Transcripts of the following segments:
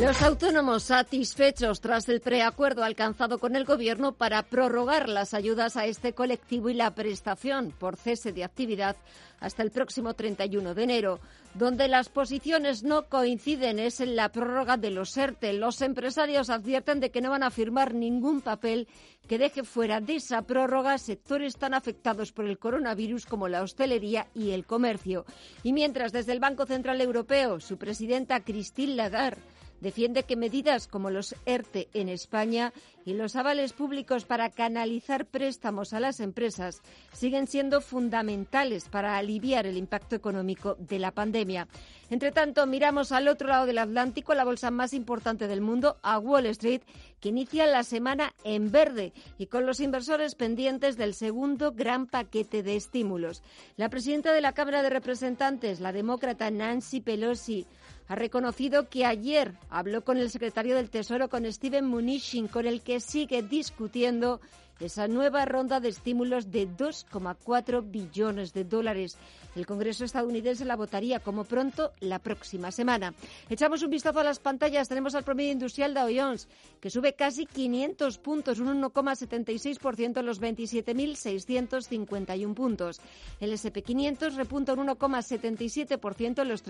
Los autónomos satisfechos tras el preacuerdo alcanzado con el Gobierno para prorrogar las ayudas a este colectivo y la prestación por cese de actividad hasta el próximo 31 de enero. Donde las posiciones no coinciden es en la prórroga de los ERTE. Los empresarios advierten de que no van a firmar ningún papel que deje fuera de esa prórroga sectores tan afectados por el coronavirus como la hostelería y el comercio. Y mientras desde el Banco Central Europeo, su presidenta Christine Lagarde defiende que medidas como los ERTE en España y los avales públicos para canalizar préstamos a las empresas siguen siendo fundamentales para aliviar el impacto económico de la pandemia. Entre tanto, miramos al otro lado del Atlántico, la bolsa más importante del mundo, a Wall Street, que inicia la semana en verde y con los inversores pendientes del segundo gran paquete de estímulos. La presidenta de la Cámara de Representantes, la demócrata Nancy Pelosi, ha reconocido que ayer habló con el secretario del Tesoro, con Steven Mnuchin, con el que sigue discutiendo esa nueva ronda de estímulos de 2,4 billones de dólares. El Congreso estadounidense la votaría como pronto la próxima semana. Echamos un vistazo a las pantallas. Tenemos al promedio industrial Dow Jones, que sube casi 500 puntos, un 1,76% en los 27.651 puntos. El SP500 repunta un 1,77% en los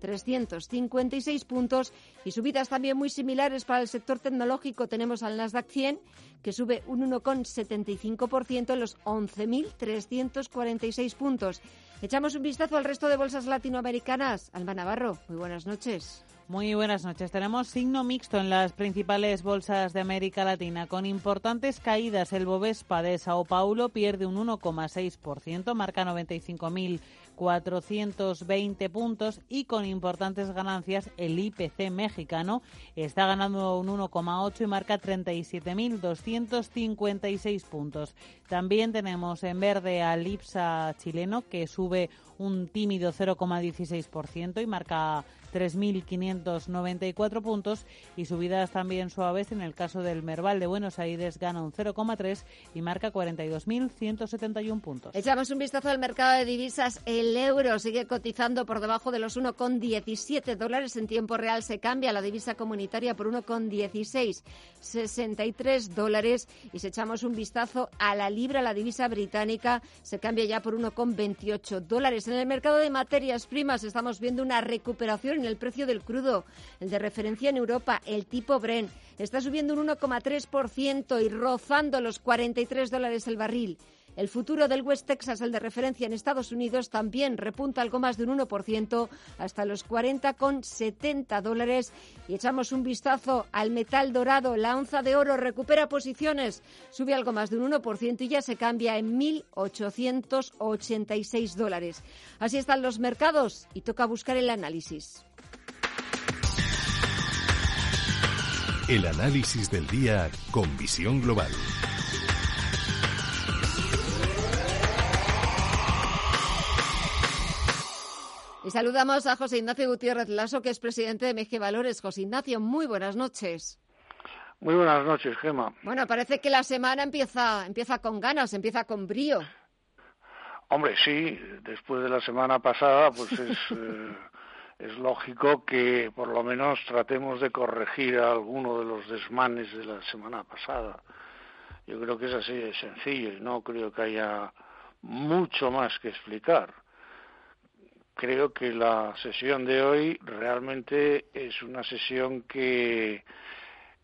3.356 puntos y subidas también muy similares para el sector tecnológico. Tenemos al Nasdaq 100 que sube un 1,75% en los 11.346 puntos. Echamos un vistazo al resto de bolsas latinoamericanas. Alba Navarro, muy buenas noches. Muy buenas noches. Tenemos signo mixto en las principales bolsas de América Latina, con importantes caídas. El Bovespa de Sao Paulo pierde un 1,6%, marca 95.000 420 puntos y con importantes ganancias el IPC mexicano está ganando un 1,8 y marca 37.256 puntos. También tenemos en verde al IPSA chileno que sube un tímido 0,16% y marca 3.594 puntos y subidas también suaves en el caso del Merval de Buenos Aires gana un 0,3 y marca 42.171 puntos. Echamos un vistazo al mercado de divisas. El euro sigue cotizando por debajo de los 1,17 dólares en tiempo real. Se cambia la divisa comunitaria por 1,1663 dólares y si echamos un vistazo a la libra, la divisa británica se cambia ya por 1,28 dólares. En el mercado de materias primas estamos viendo una recuperación en el precio del crudo, el de referencia en Europa, el tipo Bren, está subiendo un 1,3% y rozando los 43 dólares el barril. El futuro del West Texas, el de referencia en Estados Unidos, también repunta algo más de un 1% hasta los 40,70 dólares. Y echamos un vistazo al metal dorado. La onza de oro recupera posiciones, sube algo más de un 1% y ya se cambia en 1.886 dólares. Así están los mercados y toca buscar el análisis. El análisis del día con visión global. Y saludamos a José Ignacio Gutiérrez Lasso, que es presidente de MG Valores. José Ignacio, muy buenas noches. Muy buenas noches, Gema. Bueno, parece que la semana empieza, empieza con ganas, empieza con brío. Hombre, sí, después de la semana pasada, pues es, eh, es lógico que por lo menos tratemos de corregir alguno de los desmanes de la semana pasada. Yo creo que es así de sencillo y no creo que haya mucho más que explicar creo que la sesión de hoy realmente es una sesión que,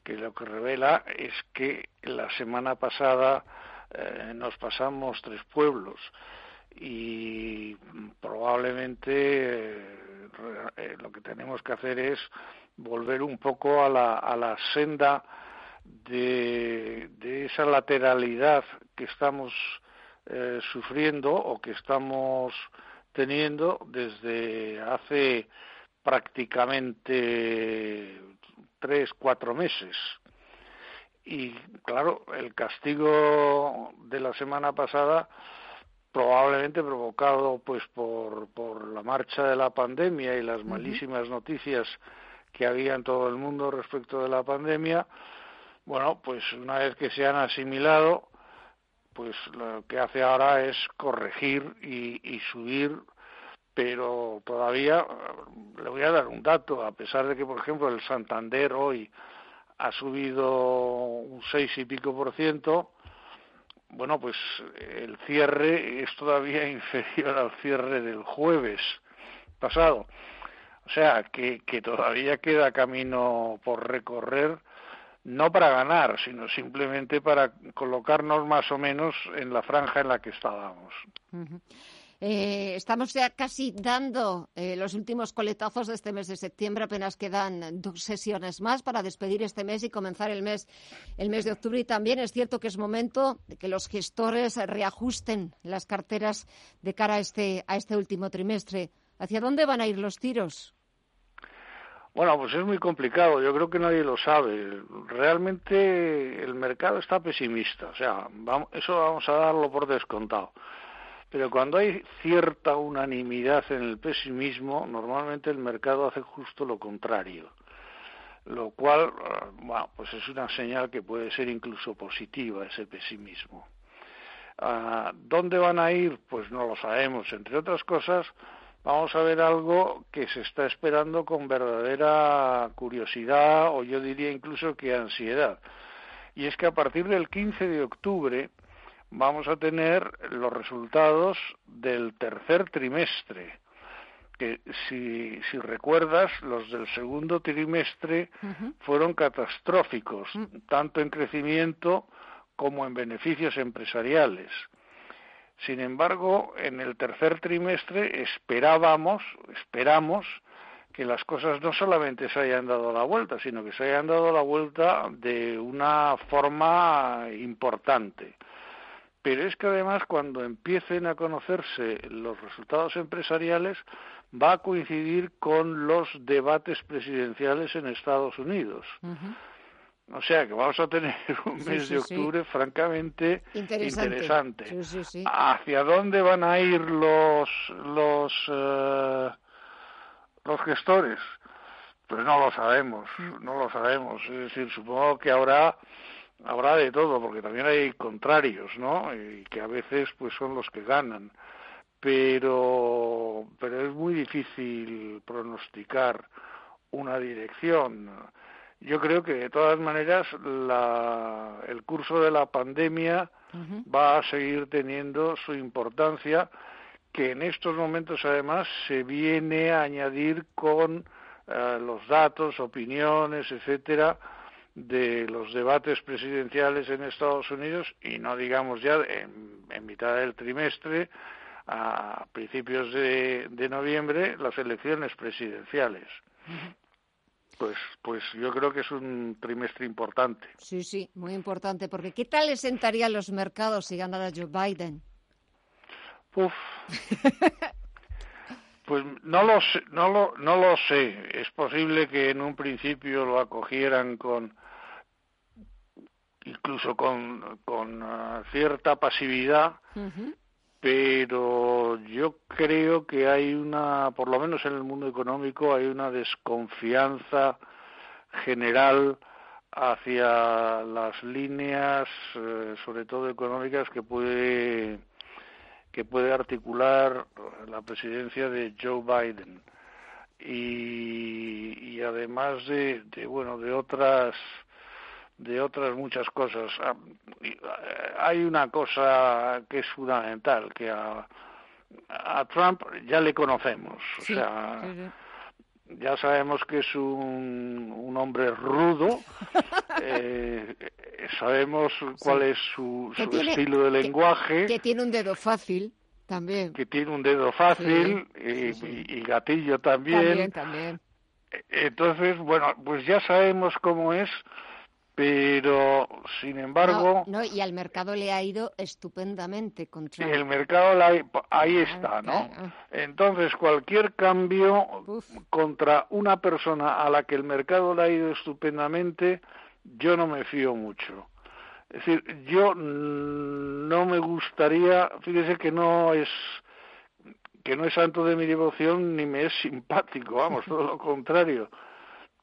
que lo que revela es que la semana pasada eh, nos pasamos tres pueblos y probablemente eh, eh, lo que tenemos que hacer es volver un poco a la, a la senda de, esa lateralidad que estamos eh, sufriendo o que estamos teniendo desde hace prácticamente tres, cuatro meses. Y claro, el castigo de la semana pasada probablemente provocado pues por, por la marcha de la pandemia y las malísimas noticias que había en todo el mundo respecto de la pandemia, bueno, pues una vez que se han asimilado, pues lo que hace ahora es corregir y, y subir, pero todavía le voy a dar un dato, a pesar de que, por ejemplo, el Santander hoy ha subido un seis y pico por ciento, bueno, pues el cierre es todavía inferior al cierre del jueves pasado. O sea, que, que todavía queda camino por recorrer, no para ganar, sino simplemente para colocarnos más o menos en la franja en la que estábamos. Eh, estamos ya casi dando eh, los últimos coletazos de este mes de septiembre. Apenas quedan dos sesiones más para despedir este mes y comenzar el mes, el mes de octubre. Y también es cierto que es momento de que los gestores reajusten las carteras de cara a este, a este último trimestre. ¿Hacia dónde van a ir los tiros? Bueno, pues es muy complicado. Yo creo que nadie lo sabe. Realmente el mercado está pesimista. O sea, eso vamos a darlo por descontado. Pero cuando hay cierta unanimidad en el pesimismo, normalmente el mercado hace justo lo contrario. Lo cual, eh, bueno, pues es una señal que puede ser incluso positiva ese pesimismo. Ah, ¿Dónde van a ir? Pues no lo sabemos. Entre otras cosas, vamos a ver algo que se está esperando con verdadera curiosidad o yo diría incluso que ansiedad. Y es que a partir del 15 de octubre vamos a tener los resultados del tercer trimestre que si, si recuerdas, los del segundo trimestre fueron catastróficos, mm. tanto en crecimiento como en beneficios empresariales. Sin embargo, en el tercer trimestre esperábamos, esperamos que las cosas no solamente se hayan dado la vuelta, sino que se hayan dado la vuelta de una forma importante pero es que además cuando empiecen a conocerse los resultados empresariales va a coincidir con los debates presidenciales en Estados Unidos. O sea que vamos a tener un mes de octubre francamente interesante. ¿Hacia dónde van a ir los los eh, los gestores? Pues no lo sabemos, mm. no lo sabemos. Es decir, supongo que ahora habrá de todo, porque también hay contrarios, ¿no? Y que a veces pues son los que ganan. Pero, pero es muy difícil pronosticar una dirección. Yo creo que de todas maneras la, el curso de la pandemia va a seguir teniendo su importancia, que en estos momentos además se viene a añadir con eh, los datos, opiniones, etcétera, de los debates presidenciales en Estados Unidos y no digamos ya en, mitad del trimestre, a principios de, noviembre, las elecciones presidenciales. Pues, pues yo creo que es un trimestre importante. Sí, sí, muy importante, porque ¿qué tal le sentaría a los mercados si ganara Joe Biden? Uf. pues no lo, sé, no, lo, no lo sé. Es posible que en un principio lo acogieran con, incluso con, con ah, cierta pasividad, pero yo creo que hay una, por lo menos en el mundo económico, hay una desconfianza general hacia las líneas, eh, sobre todo económicas, que puede que puede articular la presidencia de Joe Biden y, y además de, de bueno de otras de otras muchas cosas. Ah, eh, hay una cosa que es fundamental, que a, Trump ya le conocemos, o sea, ya sabemos que es un, un hombre rudo, eh, sabemos cuál es su, su estilo de lenguaje. Que, tiene un dedo fácil. También. Que tiene un dedo fácil y, y, gatillo también. También, también. Entonces, bueno, pues ya sabemos cómo es pero sin embargo no, y al mercado le ha ido estupendamente contra el mercado ahí está no entonces cualquier cambio contra una persona a la que el mercado le ha ido estupendamente yo no me fío mucho. Es decir yo no me gustaría fíjese que no es que no es santo de mi devoción ni me es simpático vamos todo lo contrario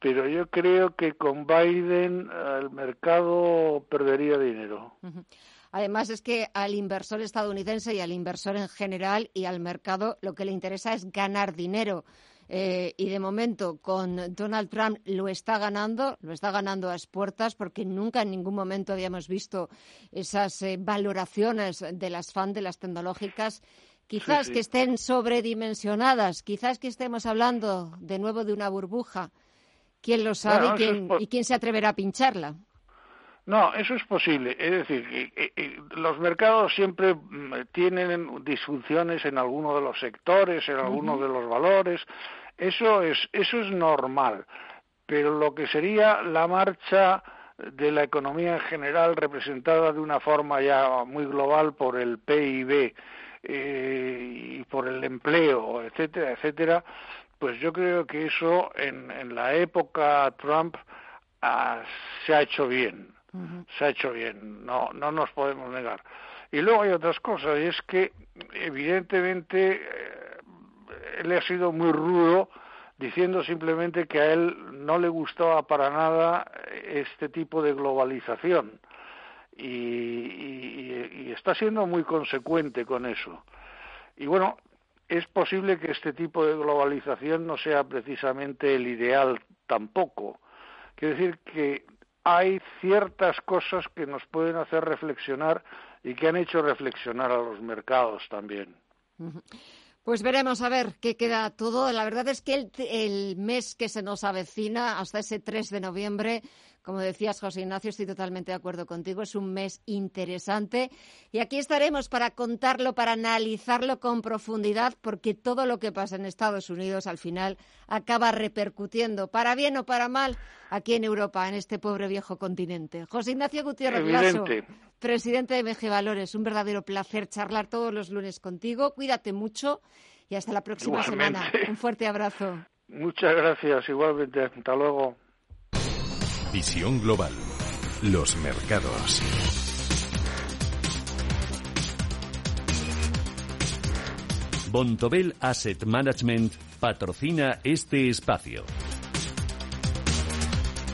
pero yo creo que con Biden el mercado perdería dinero. Además es que al inversor estadounidense y al inversor en general y al mercado lo que le interesa es ganar dinero. Eh, y de momento con Donald Trump lo está ganando, lo está ganando a puertas porque nunca en ningún momento habíamos visto esas eh, valoraciones de las fans de las tecnológicas quizás que estén sobredimensionadas, quizás que estemos hablando de nuevo de una burbuja. ¿Quién lo sabe y, quién, se atreverá a pincharla? No, eso es posible. Es decir, los mercados siempre mm, tienen disfunciones en alguno de los sectores, en alguno de los valores. Eso es, eso es normal. Pero lo que sería la marcha de la economía en general, representada de una forma ya muy global por el PIB eh, y por el empleo, etcétera, etcétera, pues yo creo que eso en, la época Trump ah, se ha hecho bien, se ha hecho bien, no, no nos podemos negar. Y luego hay otras cosas, y es que evidentemente eh, él ha sido muy rudo diciendo simplemente que a él no le gustaba para nada este tipo de globalización. y, está siendo muy consecuente con eso. Y bueno, es posible que este tipo de globalización no sea precisamente el ideal tampoco. Quiere decir que hay ciertas cosas que nos pueden hacer reflexionar y que han hecho reflexionar a los mercados también. Pues veremos a ver qué queda todo. La verdad es que el, el mes que se nos avecina, hasta ese 3 de noviembre, como decías, José Ignacio, estoy totalmente de acuerdo contigo. Es un mes interesante y aquí estaremos para contarlo, para analizarlo con profundidad, porque todo lo que pasa en Estados Unidos al final acaba repercutiendo, para bien o para mal, aquí en Europa, en este pobre viejo continente. José Ignacio Gutiérrez Lasso, presidente de MG Valores, un verdadero placer charlar todos los lunes contigo. Cuídate mucho y hasta la próxima semana. Un fuerte abrazo. Muchas gracias, igualmente. Hasta luego. Visión global. Los mercados. Bontobel Asset Management patrocina este espacio.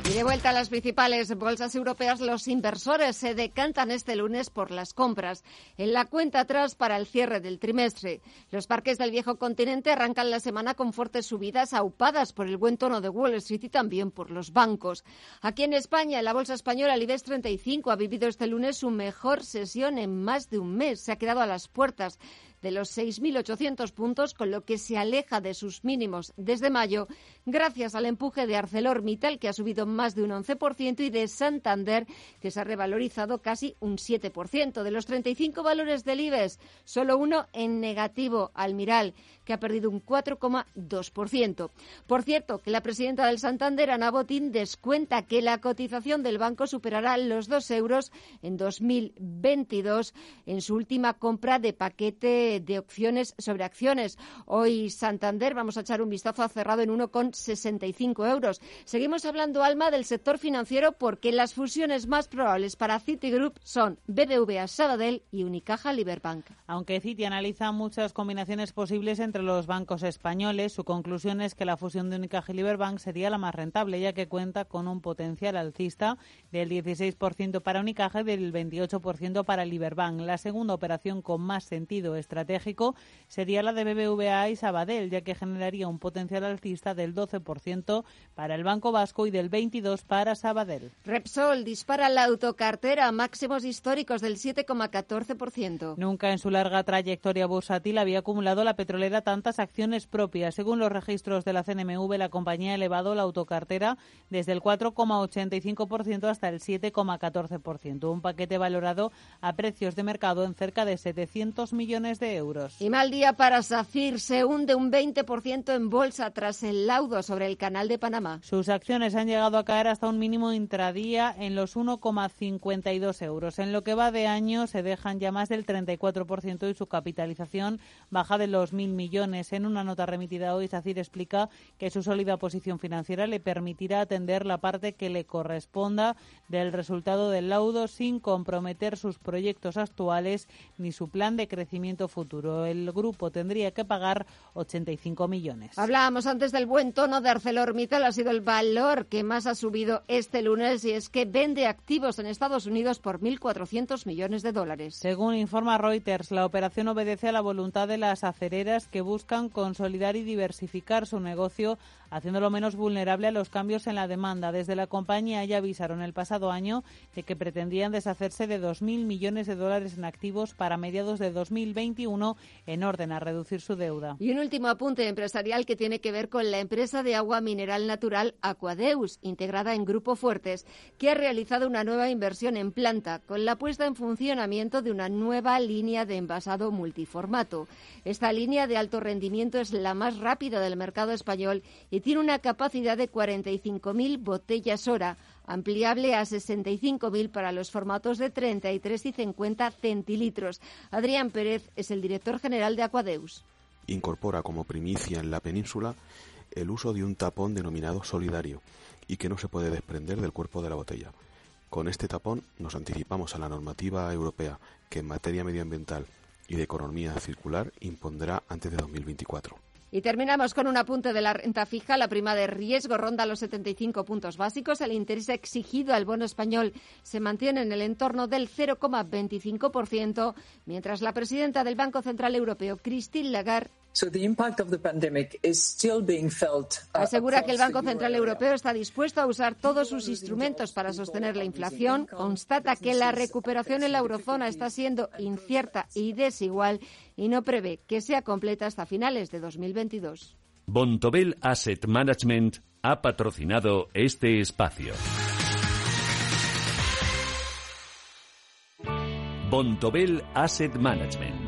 Y de vuelta a las principales bolsas europeas, los inversores se decantan este lunes por las compras en la cuenta atrás para el cierre del trimestre. Los parques del viejo continente arrancan la semana con fuertes subidas aupadas por el buen tono de Wall Street y también por los bancos. Aquí en España, la bolsa española, el IBEX 35, ha vivido este lunes su mejor sesión en más de un mes. Se ha quedado a las puertas de los 6.800 puntos, con lo que se aleja de sus mínimos desde mayo, gracias al empuje de ArcelorMittal, que ha subido más de un 11%, y de Santander, que se ha revalorizado casi un 7%. De los 35 valores del IBEX, solo uno en negativo, Almiral, que ha perdido un 4,2%. Por cierto, que la presidenta del Santander, Ana Botín, descuenta que la cotización del banco superará los 2 euros en 2022 en su última compra de paquete de opciones sobre acciones. Hoy Santander, vamos a echar un vistazo a cerrado en 1,65 euros. Seguimos hablando, Alma, del sector financiero porque las fusiones más probables para Citigroup son BBVA Sabadell y Unicaja Liberbank. Aunque Citi analiza muchas combinaciones posibles entre los bancos españoles, su conclusión es que la fusión de Unicaja y Liberbank sería la más rentable, ya que cuenta con un potencial alcista del 16% para Unicaja y del 28% para Liberbank. La segunda operación con más sentido estratégico estratégico sería la de BBVA y Sabadell, ya que generaría un potencial alcista del 12% para el Banco Vasco y del 22% para Sabadell. Repsol dispara la autocartera a máximos históricos del 7,14%. Nunca en su larga trayectoria bursátil había acumulado la petrolera tantas acciones propias. Según los registros de la CNMV, la compañía ha elevado la autocartera desde el 4,85% hasta el 7,14%, un paquete valorado a precios de mercado en cerca de 700 millones de euros. Y mal día para SACIR. Se hunde un 20% en bolsa tras el laudo sobre el canal de Panamá. Sus acciones han llegado a caer hasta un mínimo intradía en los 1,52 euros. En lo que va de año se dejan ya más del 34% y su capitalización baja de los mil millones. En una nota remitida hoy, SACIR explica que su sólida posición financiera le permitirá atender la parte que le corresponda del resultado del laudo sin comprometer sus proyectos actuales ni su plan de crecimiento futuro. El grupo tendría que pagar 85 millones. Hablábamos antes del buen tono de ArcelorMittal, ha sido el valor que más ha subido este lunes y es que vende activos en Estados Unidos por 1.400 millones de dólares. Según informa Reuters, la operación obedece a la voluntad de las acereras que buscan consolidar y diversificar su negocio haciéndolo menos vulnerable a los cambios en la demanda. Desde la compañía ya avisaron el pasado año de que pretendían deshacerse de 2.000 millones de dólares en activos para mediados de 2021 en orden a reducir su deuda. Y un último apunte empresarial que tiene que ver con la empresa de agua mineral natural Aquadeus, integrada en Grupo Fuertes, que ha realizado una nueva inversión en planta con la puesta en funcionamiento de una nueva línea de envasado multiformato. Esta línea de alto rendimiento es la más rápida del mercado español y tiene una capacidad de 45.000 botellas hora, ampliable a 65.000 para los formatos de 33 y 50 centilitros. Adrián Pérez es el director general de Aquadeus. Incorpora como primicia en la península el uso de un tapón denominado solidario y que no se puede desprender del cuerpo de la botella. Con este tapón nos anticipamos a la normativa europea que en materia medioambiental y de economía circular impondrá antes de 2024. Y terminamos con un apunte de la renta fija. La prima de riesgo ronda los 75 puntos básicos. El interés exigido al bono español se mantiene en el entorno del 0,25%, mientras la presidenta del Banco Central Europeo, Christine Lagarde, Asegura que el Banco Central Europeo está dispuesto a usar todos sus instrumentos para sostener la inflación. Constata que la recuperación en la eurozona está siendo incierta y desigual y no prevé que sea completa hasta finales de 2022. Bontobel Asset Management ha patrocinado este espacio. Bontobel Asset Management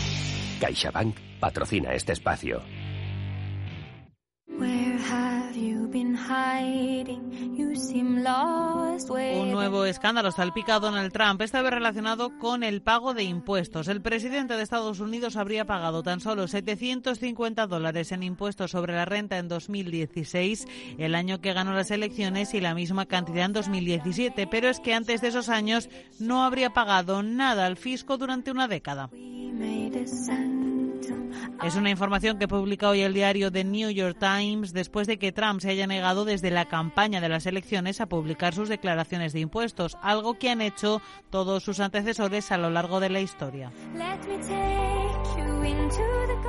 CaixaBank patrocina este espacio. Un nuevo escándalo salpica a Donald Trump, esta vez relacionado con el pago de impuestos. El presidente de Estados Unidos habría pagado tan solo 750 dólares en impuestos sobre la renta en 2016, el año que ganó las elecciones, y la misma cantidad en 2017. Pero es que antes de esos años no habría pagado nada al fisco durante una década. the sun. Es una información que publica hoy el diario The New York Times después de que Trump se haya negado desde la campaña de las elecciones a publicar sus declaraciones de impuestos, algo que han hecho todos sus antecesores a lo largo de la historia.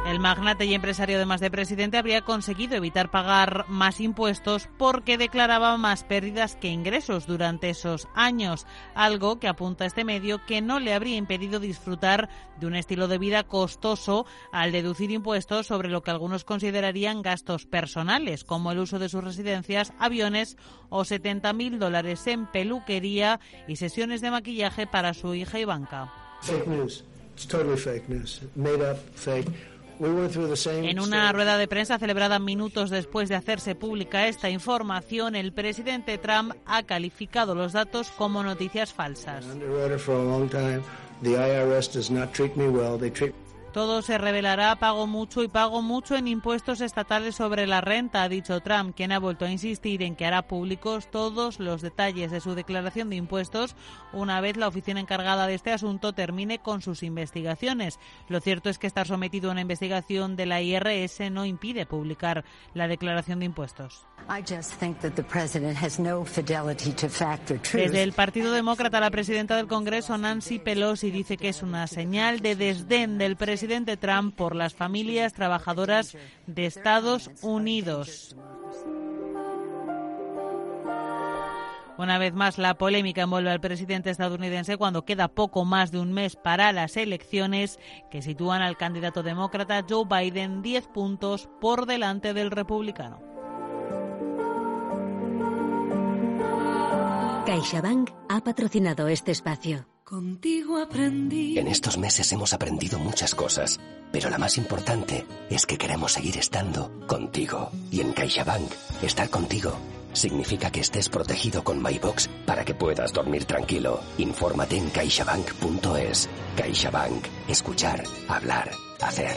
El magnate y empresario, además de presidente, habría conseguido evitar pagar más impuestos porque declaraba más pérdidas que ingresos durante esos años, algo que apunta a este medio que no le habría impedido disfrutar de un estilo de vida costoso al deducir impuestos sobre lo que algunos considerarían gastos personales, como el uso de sus residencias, aviones o 70.000 dólares en peluquería y sesiones de maquillaje para su hija Ivanka. En una rueda de prensa celebrada minutos después de hacerse pública esta información, el presidente Trump ha calificado los datos como noticias falsas. Todo se revelará, pago mucho y pago mucho en impuestos estatales sobre la renta, ha dicho Trump, quien ha vuelto a insistir en que hará públicos todos los detalles de su declaración de impuestos una vez la oficina encargada de este asunto termine con sus investigaciones. Lo cierto es que estar sometido a una investigación de la IRS no impide publicar la declaración de impuestos. Desde el Partido Demócrata, la presidenta del Congreso, Nancy Pelosi, dice que es una señal de desdén del presidente presidente Trump por las familias trabajadoras de Estados Unidos. Una vez más, la polémica envuelve al presidente estadounidense cuando queda poco más de un mes para las elecciones que sitúan al candidato demócrata Joe Biden 10 puntos por delante del republicano. CaixaBank ha patrocinado este espacio. Contigo aprendí. En estos meses hemos aprendido muchas cosas, pero la más importante es que queremos seguir estando contigo. Y en CaixaBank, estar contigo significa que estés protegido con MyBox para que puedas dormir tranquilo. Infórmate en caixabank.es. CaixaBank. Escuchar, hablar, hacer.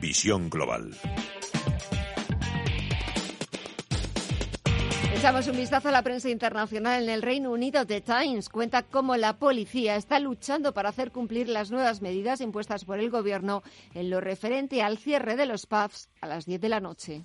Visión Global. Echamos un vistazo a la prensa internacional en el Reino Unido. The Times cuenta cómo la policía está luchando para hacer cumplir las nuevas medidas impuestas por el gobierno en lo referente al cierre de los pubs a las 10 de la noche.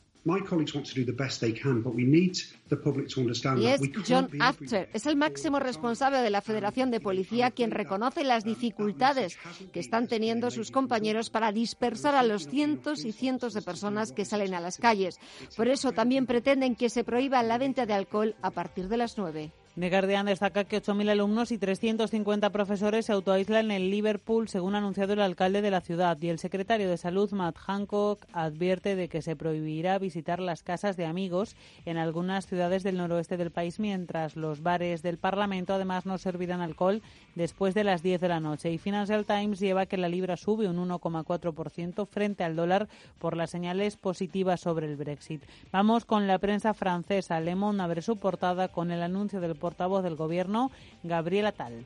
Y es John After, es el máximo responsable de la Federación de Policía quien reconoce las dificultades que están teniendo sus compañeros para dispersar a los cientos y cientos de personas que salen a las calles. Por eso también pretenden que se prohíba la venta de alcohol a partir de las nueve. Guardian destaca que 8.000 alumnos y 350 profesores se autoaíslan en Liverpool, según ha anunciado el alcalde de la ciudad. Y el secretario de Salud, Matt Hancock, advierte de que se prohibirá visitar las casas de amigos en algunas ciudades del noroeste del país, mientras los bares del Parlamento además no servirán alcohol después de las 10 de la noche. Y Financial Times lleva que la libra sube un 1,4% frente al dólar por las señales positivas sobre el Brexit. Vamos con la prensa francesa. Le Monde abre su portada con el anuncio del portavoz del Gobierno, Gabriel Tal.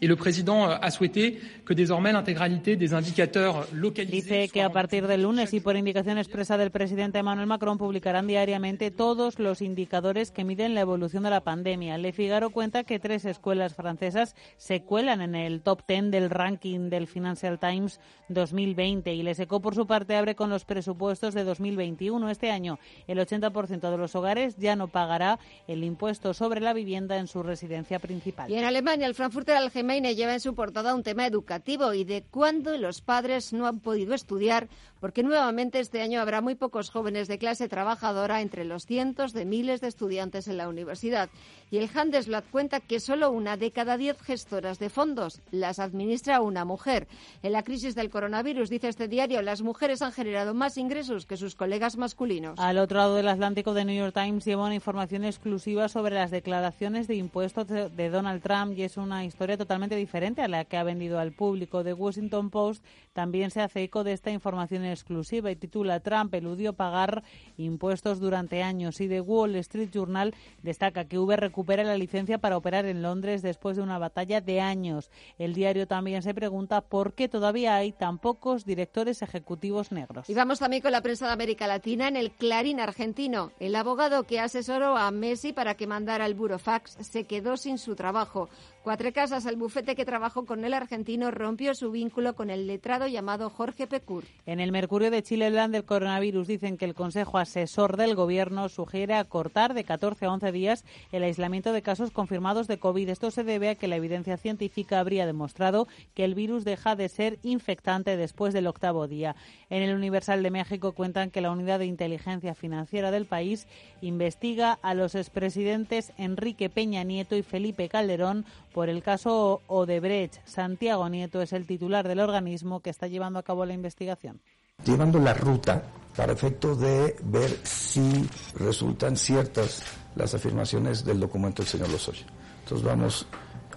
Y el président a souhaité que désormais l'intégralité des indicateurs localisés. Dice que a partir del lunes y por indicación expresa del presidente Emmanuel Macron publicarán diariamente todos los indicadores que miden la evolución de la pandemia. Le Figaro cuenta que tres escuelas francesas se cuelan en el top 10 del ranking del Financial Times 2020 y Les Eco por su parte abre con los presupuestos de 2021. Este año el 80% de los hogares ya no pagará el impuesto sobre la vivienda en su residencia principal. Y en Alemania el Frankfurter Allgemeine lleva en su portada un tema educativo y de cuándo los padres no han podido estudiar, porque nuevamente este año habrá muy pocos jóvenes de clase trabajadora entre los cientos de miles de estudiantes en la universidad. Y el Handelsblatt cuenta que solo una de cada diez gestoras de fondos las administra una mujer. En la crisis del coronavirus, dice este diario, las mujeres han generado más ingresos que sus colegas masculinos. Al otro lado del Atlántico, The New York Times lleva una información exclusiva sobre las declaraciones de impuestos de Donald Trump y es una historia totalmente diferente a la que ha vendido al público. The Washington Post también se hace eco de esta información exclusiva y titula Trump eludió pagar impuestos durante años y The Wall Street Journal destaca que Uber recupera la licencia para operar en Londres después de una batalla de años. El diario también se pregunta por qué todavía hay tan pocos directores ejecutivos negros. Y vamos también con la prensa de América Latina en el Clarín argentino. El abogado que asesoró a Messi para que mandara el burofax se quedó sin su trabajo. Cuatro Casas, el bufete que trabajó con el argentino, rompió su vínculo con el letrado llamado Jorge Pecur. En el Mercurio de Chile, el del coronavirus, dicen que el Consejo Asesor del Gobierno sugiere acortar de 14 a 11 días el aislamiento de casos confirmados de COVID. Esto se debe a que la evidencia científica habría demostrado que el virus deja de ser infectante después del octavo día. En el Universal de México cuentan que la Unidad de Inteligencia Financiera del país investiga a los expresidentes Enrique Peña Nieto y Felipe Calderón por el caso Odebrecht. Santiago Nieto es el titular del organismo que está llevando a cabo la investigación. Llevando la ruta para efecto de ver si resultan ciertas las afirmaciones del documento del señor Lozoya. Entonces vamos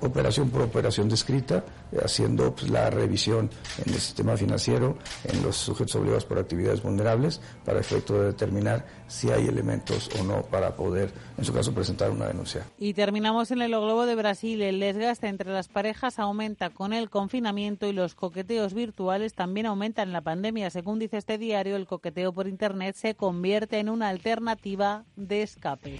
operación por operación descrita, haciendo pues, la revisión en el sistema financiero, en los sujetos obligados por actividades vulnerables, para efecto de determinar si hay elementos o no para poder, en su caso, presentar una denuncia. Y terminamos en el globo de Brasil. El desgaste entre las parejas aumenta con el confinamiento y los coqueteos virtuales también aumentan en la pandemia. Según dice este diario, el coqueteo por Internet se convierte en una alternativa de escape.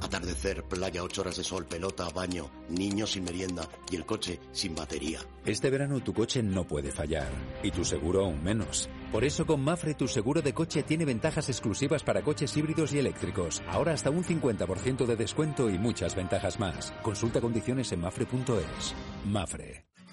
Atardecer, playa, ocho horas de sol, pelota, baño, niños sin merienda y el coche sin batería. Este verano tu coche no puede fallar y tu seguro aún menos. Por eso con Mafre tu seguro de coche tiene ventajas exclusivas para coches híbridos y eléctricos. Ahora hasta un 50% de descuento y muchas ventajas más. Consulta condiciones en mafre.es. Mafre.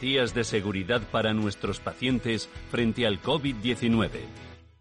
de seguridad para nuestros pacientes frente al COVID-19.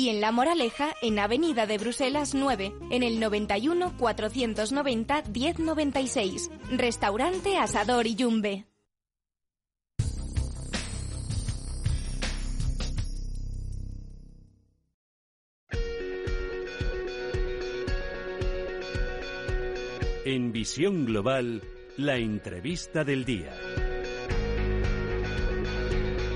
y en La Moraleja, en Avenida de Bruselas 9, en el 91 490 1096. Restaurante Asador y Yumbe. En Visión Global, la entrevista del día.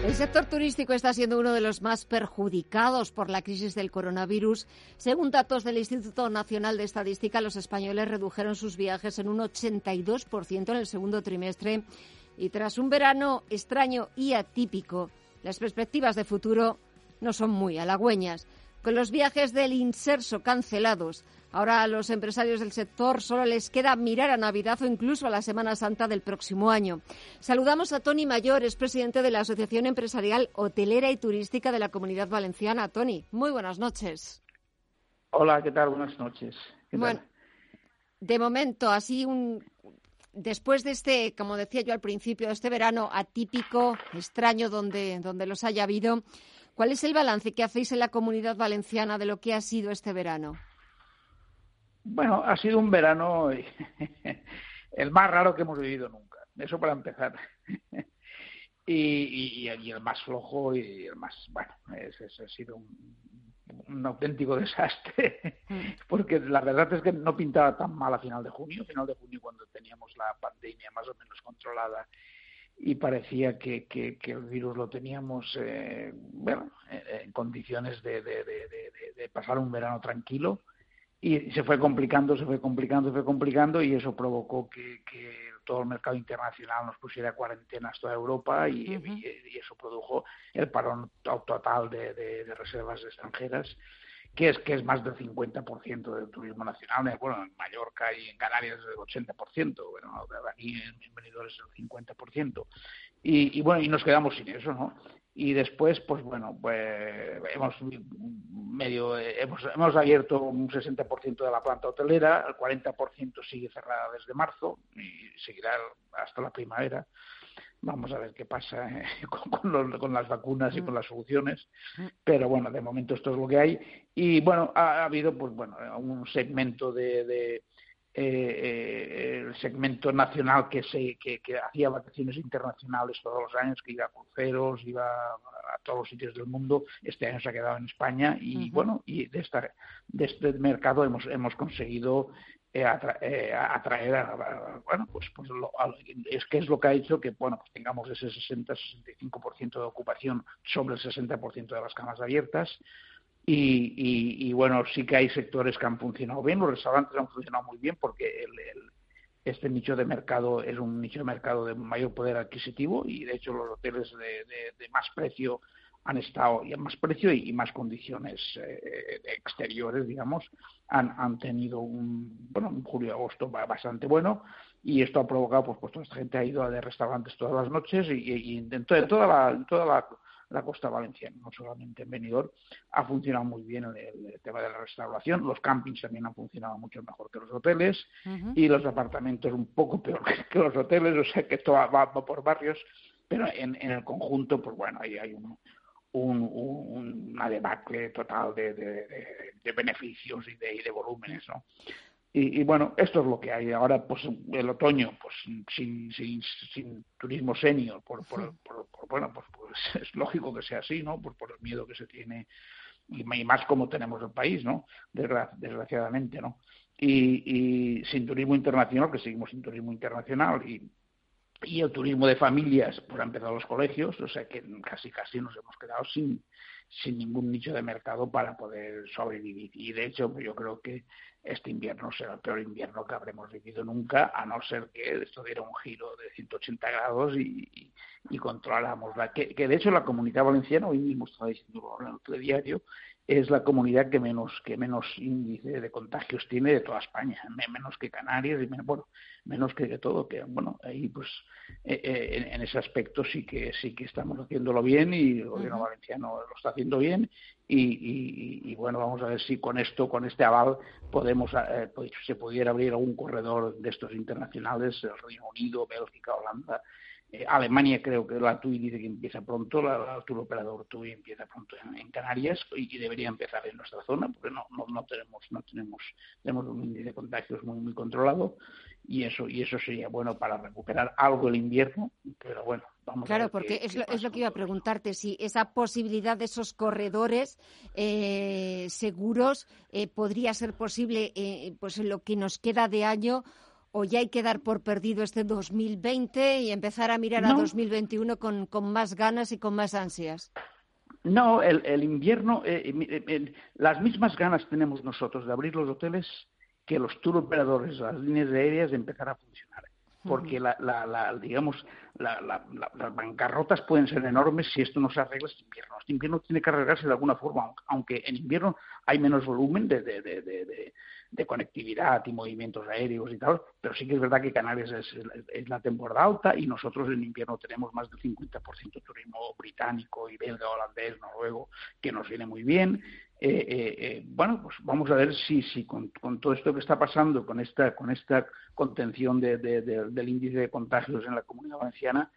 El sector turístico está siendo uno de los más perjudicados por la crisis del coronavirus. Según datos del Instituto Nacional de Estadística, los españoles redujeron sus viajes en un 82% en el segundo trimestre y tras un verano extraño y atípico, las perspectivas de futuro no son muy halagüeñas. Con los viajes del inserso cancelados, ahora a los empresarios del sector solo les queda mirar a Navidad o incluso a la Semana Santa del próximo año. Saludamos a Tony Mayor, es presidente de la Asociación Empresarial Hotelera y Turística de la Comunidad Valenciana. Tony, muy buenas noches. Hola, ¿qué tal? Buenas noches. bueno, de momento, así un, después de este, como decía yo al principio, este verano atípico, extraño, donde, donde los haya habido, ¿Cuál es el balance que hacéis en la comunidad valenciana de lo que ha sido este verano? Bueno, ha sido un verano el más raro que hemos vivido nunca. Eso para empezar. y, el más flojo y el más, bueno, ha sido un, auténtico desastre, mm. porque la verdad es que no pintaba tan mal a final de junio, a final de junio cuando teníamos la pandemia más o menos controlada y parecía que, que, el virus lo teníamos eh, bueno, en condiciones de, de, de, pasar un verano tranquilo y se fue complicando, se fue complicando, se fue complicando y eso provocó que, que todo el mercado internacional nos pusiera cuarentenas toda Europa y, y, eso produjo el parón total de, reservas extranjeras que es que es más del 50% del turismo nacional. Bueno, en Mallorca y en Canarias es el 80%, bueno, aquí en, en es el 50%. Y, y bueno, y nos quedamos sin eso, ¿no? Y después, pues bueno, pues hemos medio hemos, hemos abierto un 60% de la planta hotelera, el 40% sigue cerrada desde marzo y seguirá hasta la primavera. Vamos a ver qué pasa eh, con, las vacunas y con las soluciones, pero bueno, de momento esto es lo que hay. Y bueno, ha, habido pues bueno un segmento de, eh, eh, el segmento nacional que se que, hacía vacaciones internacionales todos los años, que iba a cruceros, iba a todos los sitios del mundo. Este año se ha quedado en España y bueno, y de, esta, de este mercado hemos hemos conseguido eh, eh, atraer a, bueno pues, pues es que es lo que ha hecho que bueno pues tengamos ese 60-65% de ocupación sobre el 60% de las camas abiertas y, y, bueno sí que hay sectores que han funcionado bien los restaurantes han funcionado muy bien porque el, este nicho de mercado es un nicho de mercado de mayor poder adquisitivo y de hecho los hoteles de, más precio han estado y a más precio y, más condiciones eh, exteriores, digamos, han, han tenido un, bueno, un julio y agosto bastante bueno y esto ha provocado, pues, pues toda esta gente ha ido a de restaurantes todas las noches y, y, dentro de toda la, toda la la costa valenciana, no solamente en Benidorm, ha funcionado muy bien el, tema de la restauración, los campings también han funcionado mucho mejor que los hoteles y los apartamentos un poco peor que los hoteles, o sea que todo va, por barrios, pero en, el conjunto, pues bueno, ahí hay un, un, una debacle total de, de, beneficios y de, y de volúmenes, ¿no? Y, bueno, esto es lo que hay. Ahora, pues el otoño, pues sin, sin, sin turismo senior, por, por, bueno, pues, pues, es lógico que sea así, ¿no? Por, por el miedo que se tiene y, más como tenemos el país, ¿no? desgraciadamente, ¿no? Y, y, sin turismo internacional, que seguimos sin turismo internacional y, y el turismo de familias, pues han empezado los colegios, o sea que casi casi nos hemos quedado sin, sin ningún nicho de mercado para poder sobrevivir. Y de hecho, yo creo que este invierno será el peor invierno que habremos vivido nunca, a no ser que esto diera un giro de 180 grados y, y, controláramos la que, que, de hecho la comunidad valenciana, hoy mismo estaba diciendo en el telediario, es la comunidad que menos que menos índice de contagios tiene de toda España, menos que Canarias y menos, bueno, menos que de todo, que bueno, ahí pues eh, eh, en, ese aspecto sí que sí que estamos haciéndolo bien y el gobierno valenciano lo está haciendo bien y, y, bueno, vamos a ver si con esto, con este aval, podemos eh, pues, se pudiera abrir algún corredor de estos internacionales, el Reino Unido, Bélgica, Holanda, eh, Alemania creo que la TUI dice que empieza pronto, la, tour operador TUI empieza pronto en, Canarias y, debería empezar en nuestra zona porque no, no, no tenemos no tenemos tenemos un índice de contagios muy muy controlado y eso y eso sería bueno para recuperar algo el invierno, pero bueno, vamos claro, porque es, lo, es lo que iba a preguntarte, si esa posibilidad de esos corredores eh, seguros eh, podría ser posible pues en lo que nos queda de año o ya hay que dar por perdido este 2020 y empezar a mirar a 2021 con, con más ganas y con más ansias? No, el, invierno, eh, eh, las mismas ganas tenemos nosotros de abrir los hoteles que los tour operadores, las líneas aéreas de empezar a funcionar. Porque la, la, digamos, las bancarrotas pueden ser enormes si esto no se arregla este invierno. Este invierno tiene que arreglarse de alguna forma, aunque en invierno hay menos volumen de, de, de, de conectividad y movimientos aéreos y tal, pero sí que es verdad que Canarias es, la temporada alta y nosotros en invierno tenemos más del 50% turismo británico y belga, holandés, noruego, que nos viene muy bien. Eh, eh, eh, bueno, pues vamos a ver si, si con, todo esto que está pasando, con esta, con esta contención del índice de contagios en la comunidad valenciana,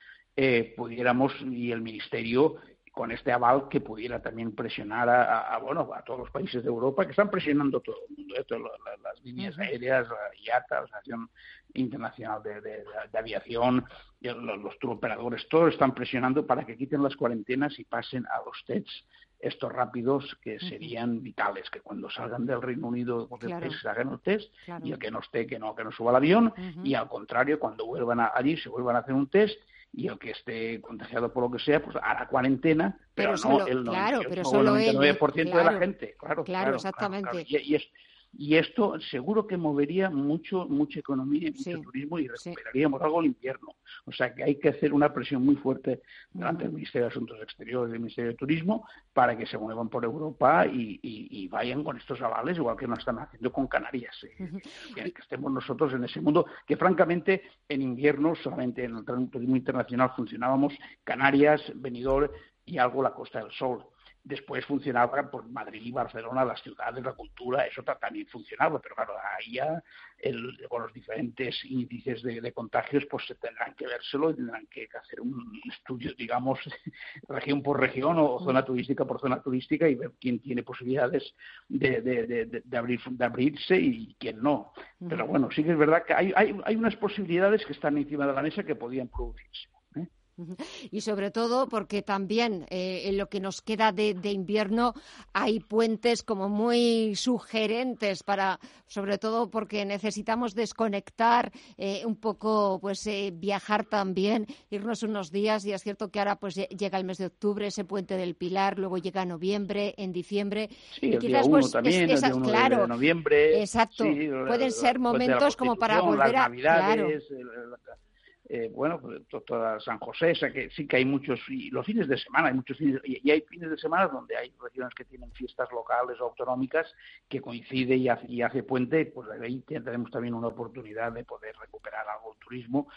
pudiéramos y el Ministerio con este aval que pudiera también presionar a, bueno a todos los países de Europa que están presionando todo el mundo, esto, las, líneas aéreas, la IATA, la Asociación Internacional de, Aviación, los, los operadores, todos están presionando para que quiten las cuarentenas y pasen a los tests estos rápidos que serían vitales, que cuando salgan del Reino Unido se hagan el test y el que no esté, que no, que no suba al avión y al contrario, cuando vuelvan allí se vuelvan a hacer un test y el que esté contagiado por lo que sea, pues hará cuarentena, pero, no el, claro, pero solo 99% de la gente. Claro, claro, exactamente. Y, es, y, esto seguro que movería mucho mucha economía y mucho turismo y recuperaríamos algo el invierno. O sea que hay que hacer una presión muy fuerte ante el Ministerio de Asuntos Exteriores y el Ministerio de Turismo para que se muevan por Europa y, vayan con estos avales, igual que nos están haciendo con Canarias. ¿eh? que, estemos nosotros en ese mundo, que francamente en invierno solamente en el turismo internacional funcionábamos Canarias, Benidorm y algo la Costa del Sol después funcionaba por Madrid y Barcelona, las ciudades, la cultura, eso también funcionaba, pero claro, ahí ya con los diferentes índices de, contagios, pues se tendrán que vérselo y tendrán que hacer un estudio, digamos, región por región o zona turística por zona turística y ver quién tiene posibilidades de, de, abrir, de abrirse y quién no. Pero bueno, sí que es verdad que hay, hay, hay unas posibilidades que están encima de la mesa que podían producirse. Y sobre todo porque también eh, en lo que nos queda de, invierno hay puentes como muy sugerentes para, sobre todo porque necesitamos desconectar eh, un poco, pues eh, viajar también, irnos unos días y es cierto que ahora pues llega el mes de octubre, ese puente del Pilar, luego llega noviembre, en diciembre. Sí, y quizás pues también, es, claro, de noviembre. Exacto, pueden ser momentos como para volver a... Claro. Eh, bueno, pues, toda San José, o sea que sí que hay muchos, y los fines de semana, hay muchos fines, y, hay fines de semana donde hay regiones que tienen fiestas locales o autonómicas que coincide y hace, y hace puente, pues ahí tenemos también una oportunidad de poder recuperar algo del turismo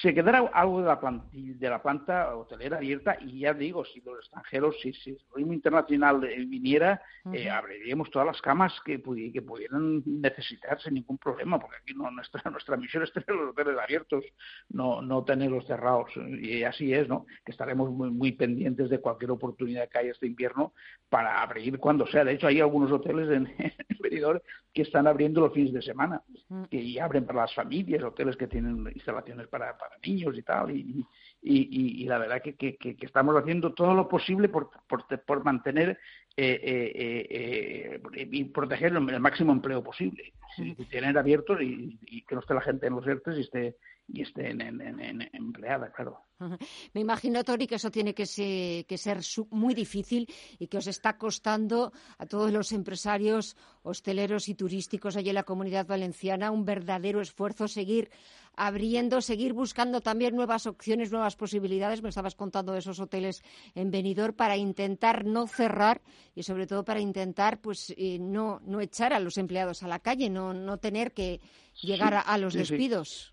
se quedará algo de la, planta, de la planta hotelera abierta y ya digo, si los extranjeros, si, si el turismo internacional eh, viniera, eh, abriríamos todas las camas que, que pudieran necesitar sin ningún problema, porque aquí no, nuestra, nuestra misión es tener los hoteles abiertos, no, no tenerlos cerrados. Y así es, ¿no? Que estaremos muy, muy pendientes de cualquier oportunidad que haya este invierno para abrir cuando sea. De hecho, hay algunos hoteles en, el que están abriendo los fines de semana mm. y abren para las familias, hoteles que tienen instalaciones para para niños y tal, y, y, la verdad que, que, estamos haciendo todo lo posible por, por, mantener eh, eh, eh, y proteger el, máximo empleo posible, y tener abiertos y, que no esté la gente en los ERTES y esté y estén en, empleada, claro. Me imagino, Tori, que eso tiene que ser, que ser muy difícil y que os está costando a todos los empresarios hosteleros y turísticos allí en la comunidad valenciana un verdadero esfuerzo seguir abriendo, seguir buscando también nuevas opciones, nuevas posibilidades. Me estabas contando de esos hoteles en Benidorm para intentar no cerrar y sobre todo para intentar pues eh, no, no echar a los empleados a la calle, no, no tener que llegar a, los despidos.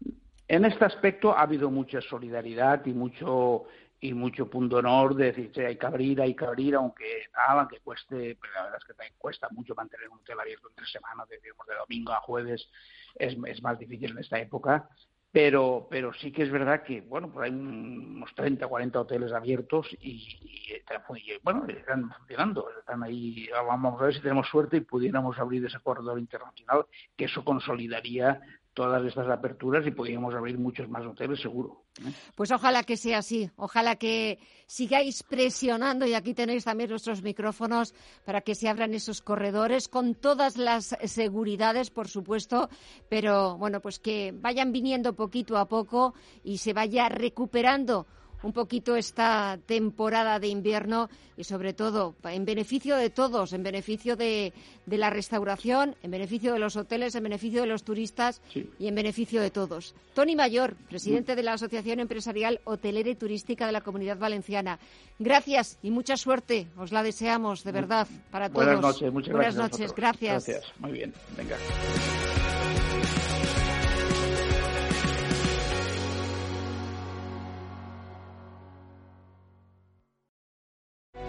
En este aspecto ha habido mucha solidaridad y mucho y mucho punto honor de decir, hay que abrir, hay que abrir, aunque aunque cueste, pero la verdad es que también cuesta mucho mantener un hotel abierto en tres semanas, digamos, de domingo a jueves, es, es más difícil en esta época, pero, pero sí que es verdad que, bueno, pues hay unos 30, 40 hoteles abiertos y, bueno, están funcionando, están ahí, vamos a ver si tenemos suerte y pudiéramos abrir ese corredor internacional, que eso consolidaría todas estas aperturas y podríamos abrir muchos más hoteles seguro. ¿eh? Pues ojalá que sea así, ojalá que sigáis presionando y aquí tenéis también nuestros micrófonos para que se abran esos corredores con todas las seguridades, por supuesto, pero bueno, pues que vayan viniendo poquito a poco y se vaya recuperando un poquito esta temporada de invierno y sobre todo en beneficio de todos, en beneficio de, la restauración, en beneficio de los hoteles, en beneficio de los turistas y en beneficio de todos. Tony Mayor, presidente de la Asociación Empresarial Hotelera y Turística de la Comunidad Valenciana. Gracias y mucha suerte. Os la deseamos de verdad para todos. Buenas noches, muchas Buenas noches, gracias. Gracias, muy bien. Venga.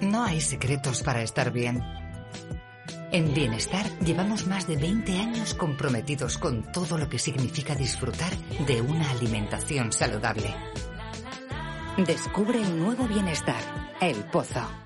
No hay secretos para estar bien. En Bienestar llevamos más de 20 años comprometidos con todo lo que significa disfrutar de una alimentación saludable. Descubre un nuevo bienestar, el pozo.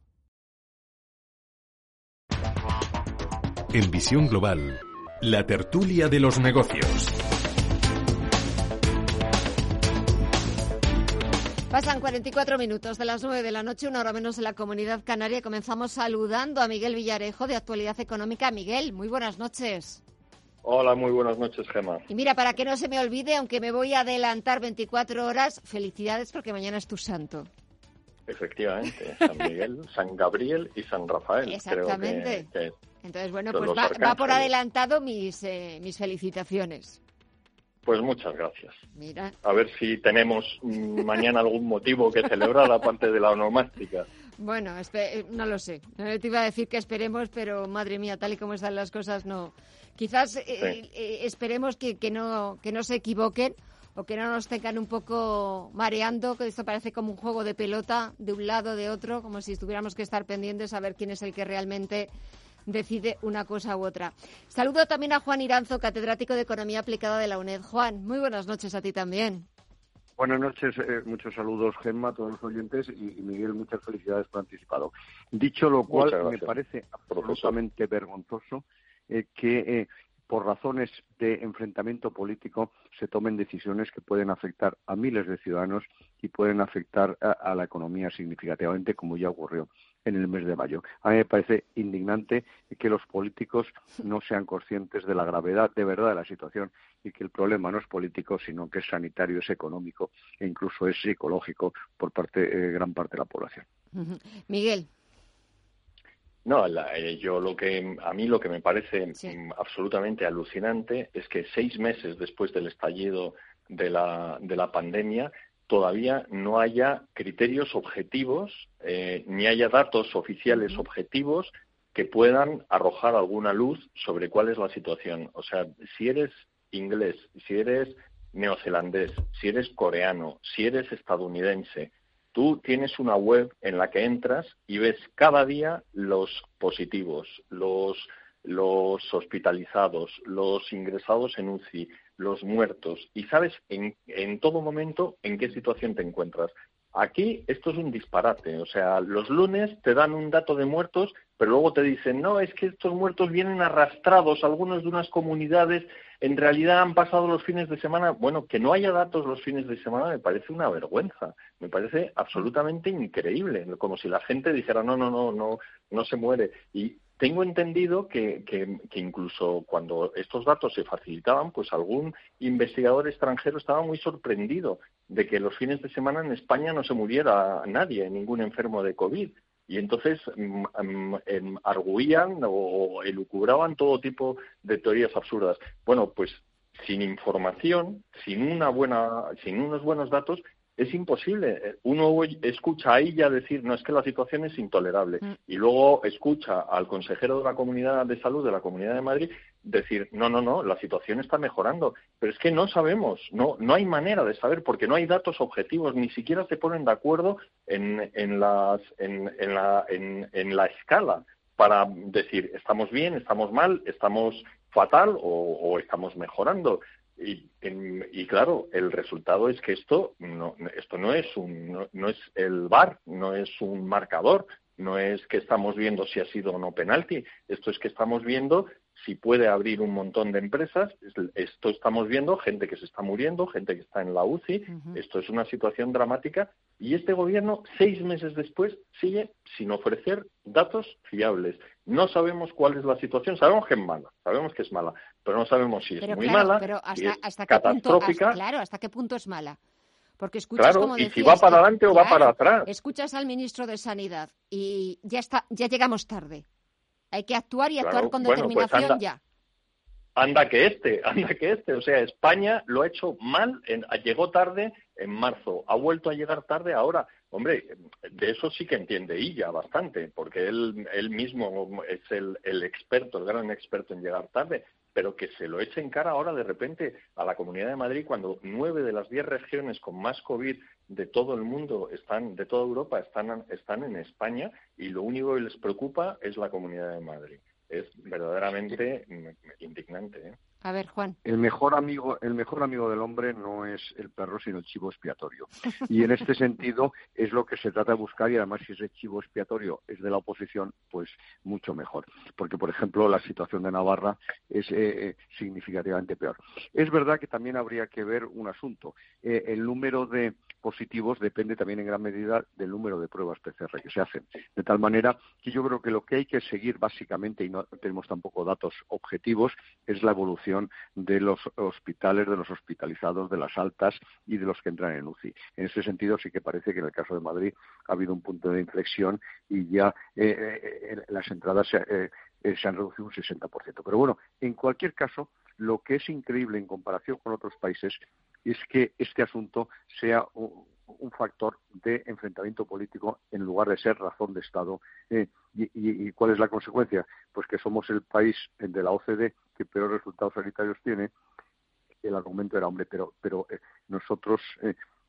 En Visión Global, la tertulia de los negocios. Pasan 44 minutos de las 9 de la noche, una hora menos en la comunidad canaria. Comenzamos saludando a Miguel Villarejo de Actualidad Económica. Miguel, muy buenas noches. Hola, muy buenas noches, Gemma. Y mira, para que no se me olvide, aunque me voy a adelantar 24 horas, felicidades porque mañana es tu santo. Efectivamente, San Miguel, San Gabriel y San Rafael. Exactamente. Entonces, bueno, pues va, por adelantado mis, eh, mis felicitaciones. Pues muchas gracias. Mira. A ver si tenemos mm, mañana algún motivo que celebrar aparte de la onomástica. Bueno, eh, no lo sé. te iba a decir que esperemos, pero madre mía, tal y como están las cosas, no. Quizás eh, eh, esperemos que, que, no, que no se equivoquen o que no nos tengan un poco mareando, que esto parece como un juego de pelota de un lado, de otro, como si tuviéramos que estar pendientes a ver quién es el que realmente decide una cosa u otra. Saludo también a Juan Iranzo, catedrático de Economía Aplicada de la UNED. Juan, muy buenas noches a ti también. Buenas noches, eh, muchos saludos, Gemma, a todos los oyentes y, Miguel, muchas felicidades por anticipado. Dicho lo cual, me parece absolutamente vergonzoso eh, que eh, por razones de enfrentamiento político se tomen decisiones que pueden afectar a miles de ciudadanos y pueden afectar a la economía significativamente, como ya ocurrió en el mes de mayo. A mí me parece indignante que los políticos no sean conscientes de la gravedad de verdad de la situación y que el problema no es político, sino que es sanitario, es económico e incluso es psicológico por parte de eh, gran parte de la población. Miguel. No, eh, yo lo que a mí lo que me parece mm, absolutamente alucinante es que seis meses después del estallido de la, de la pandemia todavía no haya criterios objetivos eh, ni haya datos oficiales objetivos que puedan arrojar alguna luz sobre cuál es la situación. O sea, si eres inglés, si eres neozelandés, si eres coreano, si eres estadounidense, tú tienes una web en la que entras y ves cada día los positivos, los, los hospitalizados, los ingresados en UCI, los muertos y sabes en, en todo momento en qué situación te encuentras. Aquí esto es un disparate, o sea, los lunes te dan un dato de muertos, pero luego te dicen, no, es que estos muertos vienen arrastrados, algunos de unas comunidades en realidad han pasado los fines de semana. Bueno, que no haya datos los fines de semana me parece una vergüenza, me parece absolutamente increíble, como si la gente dijera, no, no, no, no, no se muere. Y tengo entendido que, incluso cuando estos datos se facilitaban, pues algún investigador extranjero estaba muy sorprendido de que los fines de semana en España no se muriera nadie, ningún enfermo de COVID. Y entonces mm, mm, em, arguían o elucubraban todo tipo de teorías absurdas. Bueno, pues sin información, sin una buena, sin unos buenos datos, es imposible. Uno escucha a ella decir, no, es que la situación es intolerable. Mm. Y luego escucha al consejero de la Comunidad de Salud de la Comunidad de Madrid decir, no, no, no, la situación está mejorando. Pero es que no sabemos, no, no hay manera de saber porque no hay datos objetivos, ni siquiera se ponen de acuerdo en, en, las, en, en, la, escala para decir, estamos bien, estamos mal, estamos fatal o, o estamos mejorando. Y, y, claro, el resultado es que esto no, esto no es un, no, es el VAR, no es un marcador, no es que estamos viendo si ha sido o no penalti, esto es que estamos viendo si puede abrir un montón de empresas. Esto estamos viendo gente que se está muriendo, gente que está en la UCI. Esto es una situación dramática y este gobierno, seis meses después, sigue sin ofrecer datos fiables. No sabemos cuál es la situación. Sabemos que es mala, sabemos que es mala, pero no sabemos si es muy mala, pero hasta, qué catastrófica. Punto, claro, hasta qué punto es mala. Porque escuchas, claro, y si va para adelante o va para atrás. Escuchas al ministro de Sanidad y ya está, ya llegamos tarde. Hay que actuar y actuar con pues determinación ya. Anda que este, anda que este. O sea, España lo ha hecho mal, llegó tarde en marzo, ha vuelto a llegar tarde ahora. Hombre, de eso sí que entiende ella bastante, porque él, él mismo es el, el experto, el gran experto en llegar tarde, pero que se lo eche en cara ahora de repente a la Comunidad de Madrid cuando nueve de las diez regiones con más COVID de todo el mundo están, de toda Europa, están, están en España y lo único que les preocupa es la Comunidad de Madrid. Es verdaderamente indignante. ¿eh? A ver, Juan. El mejor amigo, el mejor amigo del hombre no es el perro, sino el chivo expiatorio. Y en este sentido es lo que se trata de buscar y además si ese chivo expiatorio es de la oposición, pues mucho mejor. Porque, por ejemplo, la situación de Navarra es eh, eh, significativamente peor. Es verdad que también habría que ver un asunto. Eh, el número de positivos depende también en gran medida del número de pruebas PCR que se hacen. De tal manera que yo creo que lo que hay que seguir básicamente, y no tenemos tampoco datos objetivos, es la evolución de los hospitales, de los hospitalizados, de las altas y de los que entran en UCI. En ese sentido, sí que parece que en el caso de Madrid ha habido un punto de inflexión y ya las entradas se, se han reducido un 60%. Pero bueno, en cualquier caso, lo que es increíble en comparación con otros países es que este asunto sea un, factor de enfrentamiento político en lugar de ser razón de Estado. Eh, y, cuál es la consecuencia? Pues que somos el país de la OCDE que peores resultados sanitarios tiene. El argumento era, hombre, pero, pero eh, nosotros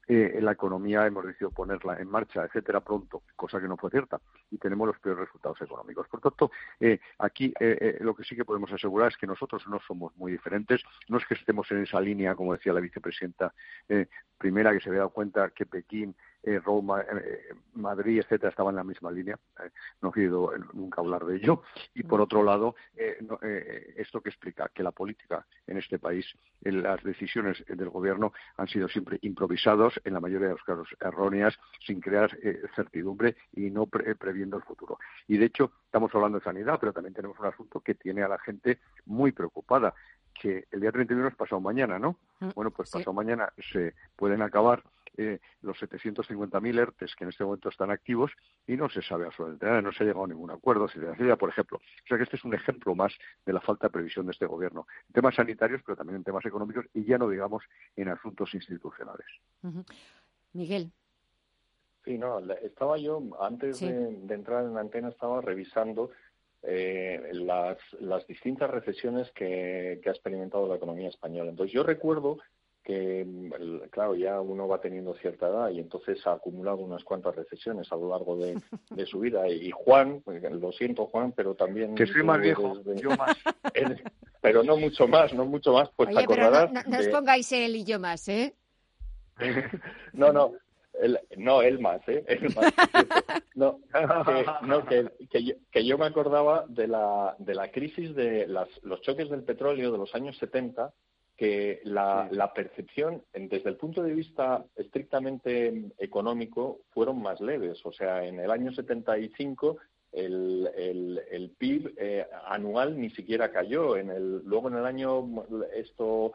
eh, eh, la economía hemos decidido ponerla en marcha, etcétera, pronto, cosa que no fue cierta, y tenemos los peores resultados económicos. Por tanto, eh, aquí eh, eh, lo que sí que podemos asegurar es que nosotros no somos muy diferentes, no es que estemos en esa línea, como decía la vicepresidenta primera, que se había dado cuenta que Pekín eh, Roma, eh, Madrid, etcétera, estaban en la misma línea. Eh, no he oído nunca hablar de ello. Y por otro lado, esto que explica que la política en este país, las decisiones del gobierno han sido siempre improvisados, en la mayoría de los casos erróneas, sin crear certidumbre y no previendo el futuro. Y de hecho, estamos hablando de sanidad, pero también tenemos un asunto que tiene a la gente muy preocupada que el día 31 es pasado mañana, ¿no? Mm, bueno, pues pasado mañana se pueden acabar eh, los 750.000 ERTES que en este momento están activos y no se sabe absolutamente nada, no se ha llegado a ningún acuerdo, por ejemplo. O sea que este es un ejemplo más de la falta de previsión de este gobierno, en temas sanitarios, pero también en temas económicos y ya no digamos en asuntos institucionales. Miguel. Sí, no, estaba yo, antes de, entrar en la antena, estaba revisando eh, las, las distintas recesiones que, que ha experimentado la economía española. Entonces, yo recuerdo que, claro, ya uno va teniendo cierta edad y entonces ha acumulado unas cuantas recesiones a lo largo de, su vida. Y Juan, lo siento Juan, pero también... Que soy más viejo, yo más. pero no mucho más, no mucho más, pues te acordarás... no, os pongáis él y yo más, ¿eh? no, no, no, él más, ¿eh? más, no, que, no que, que, yo, que, yo, me acordaba de la, de la crisis de las, los choques del petróleo de los años 70 que la, la, percepción, desde el punto de vista estrictamente económico, fueron más leves. O sea, en el año 75 el, el, el PIB eh, anual ni siquiera cayó. En el, luego en el año esto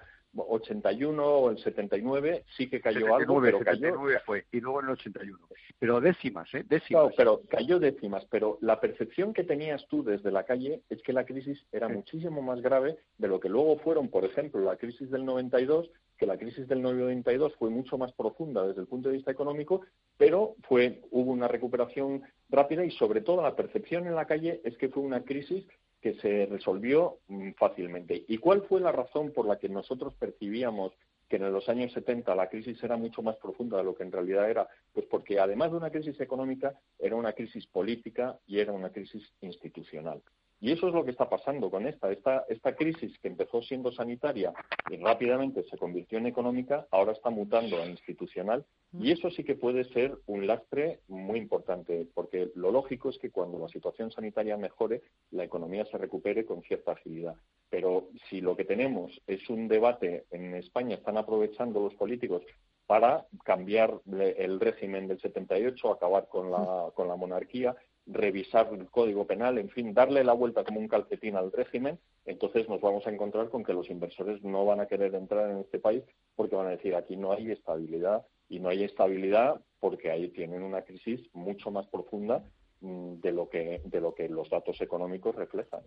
81 o el 79 sí que cayó algo, pero cayó. fue, y luego en el 81. Pero décimas, ¿eh? Décimas. pero cayó décimas. Pero la percepción que tenías tú desde la calle es que la crisis era muchísimo más grave de lo que luego fueron, por ejemplo, la crisis del 92, que la crisis del 92 fue mucho más profunda desde el punto de vista económico, pero fue hubo una recuperación rápida y sobre todo la percepción en la calle es que fue una crisis que se resolvió mm, fácilmente. ¿Y cuál fue la razón por la que nosotros percibíamos que en los años 70 la crisis era mucho más profunda de lo que en realidad era? Pues porque además de una crisis económica, era una crisis política y era una crisis institucional. Y eso es lo que está pasando con esta. esta. Esta crisis que empezó siendo sanitaria y rápidamente se convirtió en económica, ahora está mutando a institucional. Y eso sí que puede ser un lastre muy importante, porque lo lógico es que cuando la situación sanitaria mejore, la economía se recupere con cierta agilidad. Pero si lo que tenemos es un debate en España, están aprovechando los políticos para cambiar el régimen del 78, acabar con la, con la monarquía, revisar el código penal, en fin, darle la vuelta como un calcetín al régimen, entonces nos vamos a encontrar con que los inversores no van a querer entrar en este país porque van a decir aquí no hay estabilidad y no hay estabilidad porque ahí tienen una crisis mucho más profunda mm, de lo que de lo que los datos económicos reflejan.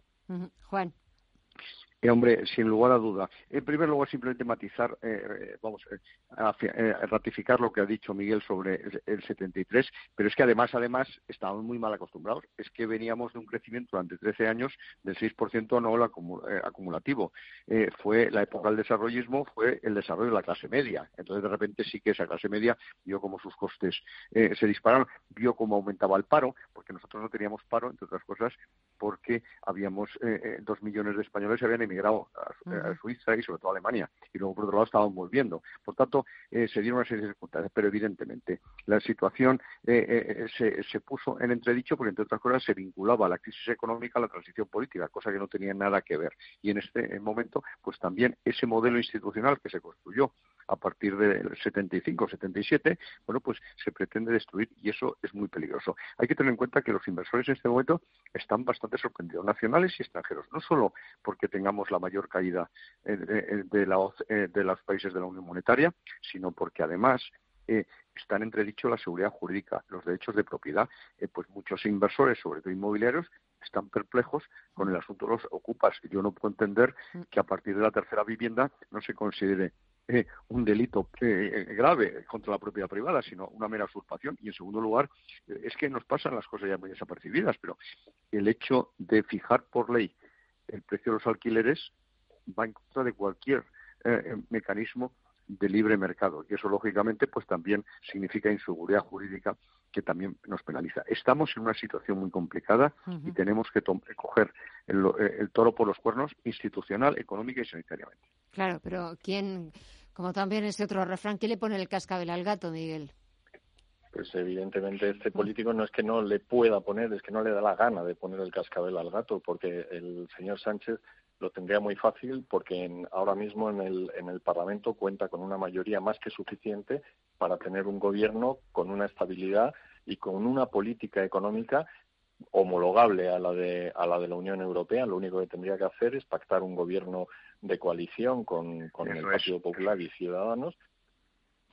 Juan. Eh, hombre, sin lugar a duda. En primer lugar, simplemente matizar, eh, eh, vamos, eh, ratificar lo que ha dicho Miguel sobre el, 73, pero es que además, además, estábamos muy mal acostumbrados. Es que veníamos de un crecimiento durante 13 años del 6% anual acumulativo. fue la época del desarrollismo, fue el desarrollo de la clase media. Entonces, de repente, sí que esa clase media vio como sus costes se dispararon, vio cómo aumentaba el paro, porque nosotros no teníamos paro, entre otras cosas, porque habíamos dos millones de españoles que habían emigrado a, Suiza y sobre todo a Alemania. Y luego, por otro lado, estaban volviendo. Por tanto, eh, se dieron una serie de dificultades, pero evidentemente la situación eh, eh, se, se, puso en entredicho porque, entre otras cosas, se vinculaba la crisis económica a la transición política, cosa que no tenía nada que ver. Y en este momento, pues también ese modelo institucional que se construyó a partir del 75, 77, bueno, pues se pretende destruir y eso es muy peligroso. Hay que tener en cuenta que los inversores en este momento están bastante sorprendidos, nacionales y extranjeros, no solo porque tengamos la mayor caída eh, de, de, de los países de la Unión Monetaria, sino porque además eh, están entredicho la seguridad jurídica, los derechos de propiedad. Eh, pues muchos inversores, sobre todo inmobiliarios, están perplejos con el asunto de los ocupas. Yo no puedo entender que a partir de la tercera vivienda no se considere eh, un delito grave contra la propiedad privada, sino una mera usurpación. Y en segundo lugar, es que nos pasan las cosas ya muy desapercibidas, pero el hecho de fijar por ley el precio de los alquileres va en contra de cualquier mecanismo de libre mercado y eso lógicamente pues también significa inseguridad jurídica que también nos penaliza. Estamos en una situación muy complicada y tenemos que coger el, el, toro por los cuernos institucional, económica y sanitariamente. Claro, pero ¿quién, como también ese otro refrán, ¿quién le pone el cascabel al gato, Miguel? Pues evidentemente este político no es que no le pueda poner, es que no le da la gana de poner el cascabel al gato, porque el señor Sánchez lo tendría muy fácil porque ahora mismo en el, en el Parlamento cuenta con una mayoría más que suficiente para tener un gobierno con una estabilidad y con una política económica homologable a la de a la de la Unión Europea. Lo único que tendría que hacer es pactar un gobierno de coalición con, con el Partido Popular y Ciudadanos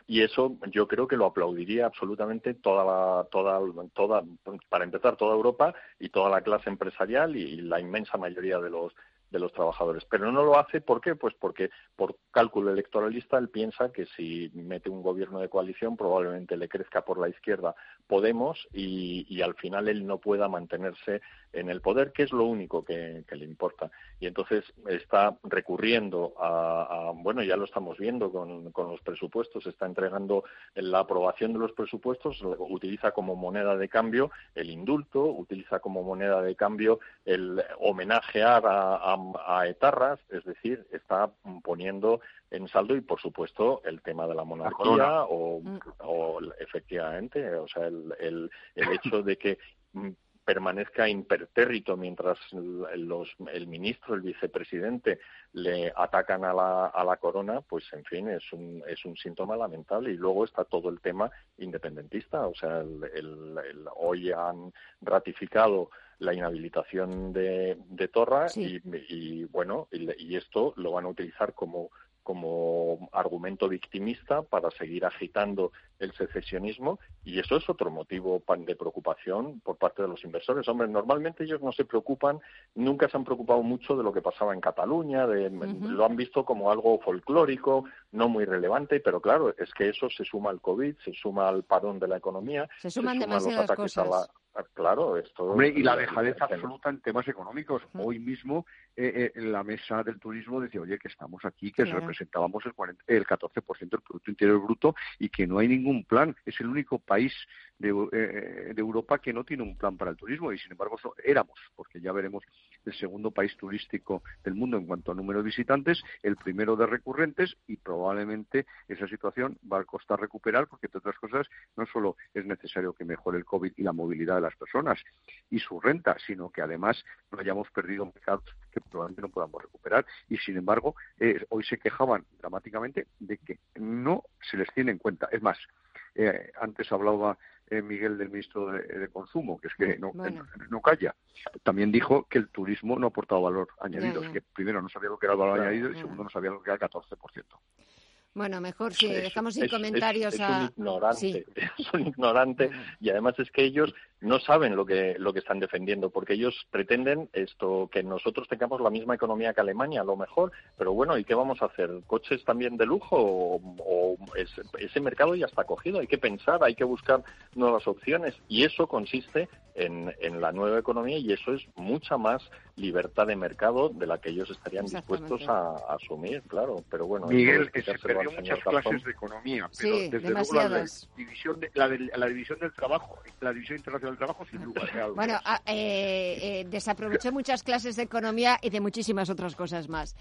y eso yo creo que lo aplaudiría absolutamente toda la, toda toda para empezar toda Europa y toda la clase empresarial y la inmensa mayoría de los de los trabajadores. Pero no lo hace, ¿por qué? Pues porque por cálculo electoralista él piensa que si mete un gobierno de coalición probablemente le crezca por la izquierda Podemos y, y al final él no pueda mantenerse en el poder, que es lo único que, le importa. Y entonces está recurriendo a, bueno, ya lo estamos viendo con, con, los presupuestos, está entregando la aprobación de los presupuestos, utiliza como moneda de cambio el indulto, utiliza como moneda de cambio el homenajear a, a etarras, es decir, está poniendo en saldo y por supuesto el tema de la monarquía o, mm. o, efectivamente o sea el, el, el hecho de que mm, permanezca impertérrito mientras los, el ministro, el vicepresidente le atacan a la, a la corona, pues en fin, es un, es un síntoma lamentable. Y luego está todo el tema independentista. O sea, el, hoy han ratificado la inhabilitación de, de Torra y, y, bueno, y, esto lo van a utilizar como como argumento victimista para seguir agitando el secesionismo y eso es otro motivo de preocupación por parte de los inversores. Hombre, normalmente ellos no se preocupan, nunca se han preocupado mucho de lo que pasaba en Cataluña, de, lo han visto como algo folclórico, no muy relevante, pero claro, es que eso se suma al COVID, se suma al parón de la economía, se suman demasiadas cosas. Claro, esto. Hombre, y la dejadez absoluta en temas económicos. Hoy mismo eh, eh, en la mesa del turismo decía, oye, que estamos aquí, que representábamos el, 40, el 14% del Producto Interior Bruto y que no hay ningún plan. Es el único país de, eh, de, Europa que no tiene un plan para el turismo y sin embargo éramos, porque ya veremos el segundo país turístico del mundo en cuanto a número de visitantes, el primero de recurrentes y probablemente esa situación va a costar recuperar porque entre otras cosas no solo es necesario que mejore el COVID y la movilidad de las personas y su renta, sino que además no hayamos perdido mercados que probablemente no podamos recuperar y sin embargo eh, hoy se quejaban dramáticamente de que no se les tiene en cuenta. Es más, eh, antes hablaba eh, Miguel del ministro de, Consumo, que es que no, no, calla. También dijo que el turismo no aportaba valor añadido, es que primero no sabía lo que era el valor añadido y segundo no sabía lo que era el 14%. Bueno, mejor si dejamos sin comentarios es, a... un ignorante, es un ignorante y además es que ellos no saben lo que lo que están defendiendo porque ellos pretenden esto que nosotros tengamos la misma economía que Alemania, a lo mejor, pero bueno, ¿y qué vamos a hacer? ¿Coches también de lujo o, ese mercado ya está cogido? Hay que pensar, hay que buscar nuevas opciones y eso consiste en, en la nueva economía y eso es mucha más libertad de mercado de la que ellos estarían dispuestos a, asumir, claro. Pero bueno, Miguel, que se perdió muchas clases de economía, pero desde luego la, división de, la, la, división del trabajo, la división internacional del trabajo, sin lugar a Bueno, ah, eh, eh, desaproveché muchas clases de economía y de muchísimas otras cosas más.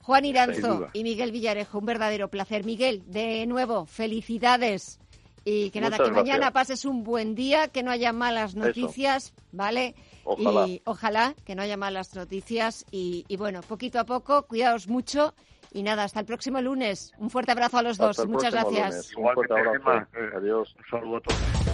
Juan Iranzo y Miguel Villarejo, un verdadero placer. Miguel, de nuevo, felicidades. Y que nada, que mañana pases un buen día, que no haya malas noticias, ¿vale? Ojalá. Y ojalá que no haya malas noticias. Y, y bueno, poquito a poco, cuidaos mucho Y nada, hasta el próximo lunes. Un fuerte abrazo a los dos. Muchas gracias. Un fuerte abrazo. Adiós. Un saludo a todos.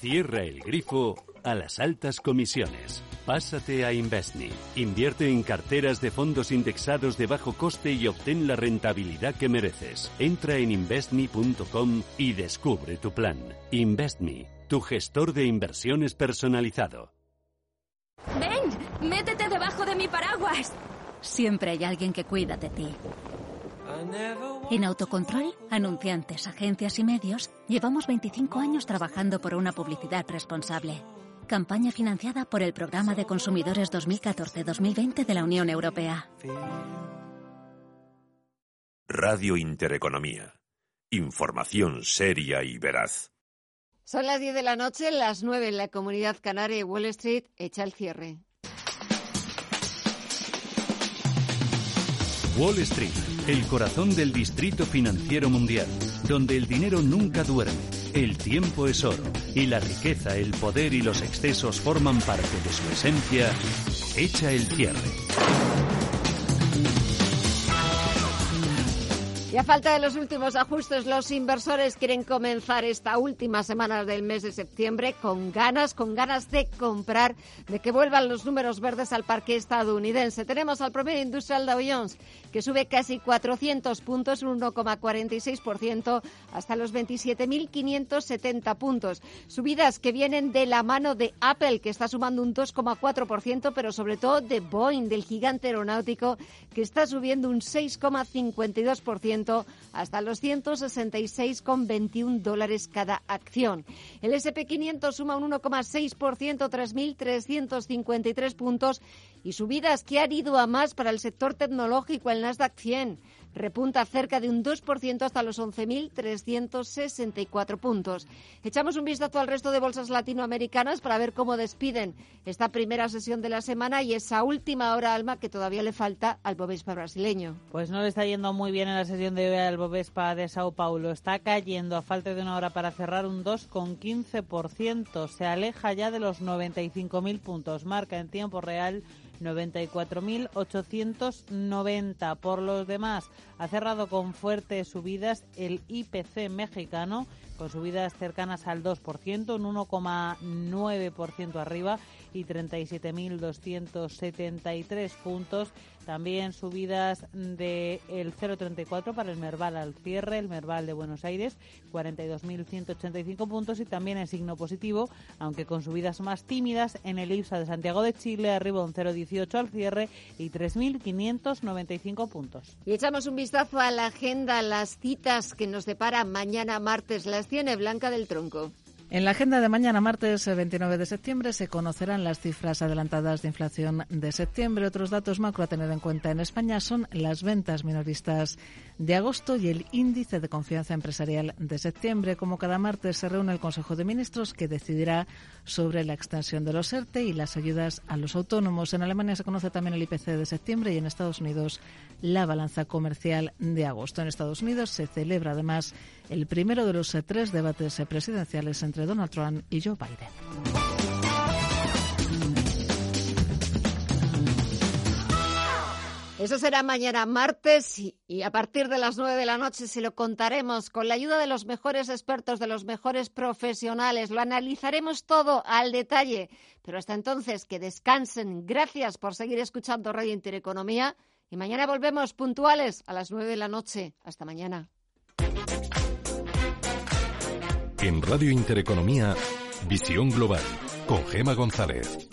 Cierra el grifo a las altas comisiones. Pásate a Investme. Invierte en carteras de fondos indexados de bajo coste y obtén la rentabilidad que mereces. Entra en investme.com y descubre tu plan. Investme, tu gestor de inversiones personalizado. Ven, métete debajo de mi paraguas. Siempre hay alguien que cuida de ti. En Autocontrol, anunciantes, agencias y medios, llevamos 25 años trabajando por una publicidad responsable. Campaña financiada por el Programa de Consumidores 2014-2020 de la Unión Europea. Radio Intereconomía. Información seria y veraz. Son las 10 de la noche, las 9 en la comunidad canaria y Wall Street echa el cierre. Wall Street, el corazón del distrito financiero mundial, donde el dinero nunca duerme, el tiempo es oro y la riqueza, el poder y los excesos forman parte de su esencia, echa el cierre. Y a falta de los últimos ajustes, los inversores quieren comenzar esta última semana del mes de septiembre con ganas, con ganas de comprar, de que vuelvan los números verdes al parque estadounidense. Tenemos al primer industrial Dow Jones, que sube casi 400 puntos, un 1,46%, hasta los 27.570 puntos. Subidas que vienen de la mano de Apple, que está sumando un 2,4%, pero sobre todo de Boeing, del gigante aeronáutico, que está subiendo un 6,52% hasta los 166,21 dólares cada acción. El SP500 suma un 1,6%, 3.353 puntos y subidas que han ido a más para el sector tecnológico, el Nasdaq 100 repunta cerca de un 2% hasta los 11.364 puntos. Echamos un vistazo al resto de bolsas latinoamericanas para ver cómo despiden esta primera sesión de la semana y esa última hora, Alma, que todavía le falta al Bovespa brasileño. Pues no le está yendo muy bien en la sesión de hoy al Bovespa de Sao Paulo. Está cayendo a falta de una hora para cerrar un 2,15%. Se aleja ya de los 95.000 puntos. Marca en tiempo real 94.890. Por los demás, ha cerrado con fuertes subidas el IPC mexicano, con subidas cercanas al 2%, un 1,9% arriba y 37.273 puntos. También subidas del el 0,34 para el Merval al cierre, el Merval de Buenos Aires, 42.185 puntos y también en signo positivo, aunque con subidas más tímidas en el IPSA de Santiago de Chile, arriba un 0,18 al cierre y 3.595 puntos. Y echamos un vistazo a la agenda, las citas que nos depara mañana martes, las tiene Blanca del Tronco. En la agenda de mañana, martes 29 de septiembre, se conocerán las cifras adelantadas de inflación de septiembre. Otros datos macro a tener en cuenta en España son las ventas minoristas de agosto y el índice de confianza empresarial de septiembre. Como cada martes se reúne el Consejo de Ministros que decidirá sobre la extensión de los ERTE y las ayudas a los autónomos. En Alemania se conoce también el IPC de septiembre y en Estados Unidos la balanza comercial de agosto. En Estados Unidos se celebra además el primero de los tres debates presidenciales entre Donald Trump y Joe Biden. Eso será mañana martes y, a partir de las nueve de la noche se lo contaremos con la ayuda de los mejores expertos, de los mejores profesionales. Lo analizaremos todo al detalle. Pero hasta entonces, que descansen. Gracias por seguir escuchando Radio Intereconomía. Y mañana volvemos puntuales a las nueve de la noche. Hasta mañana. En Radio Intereconomía, Visión Global, con Gema González.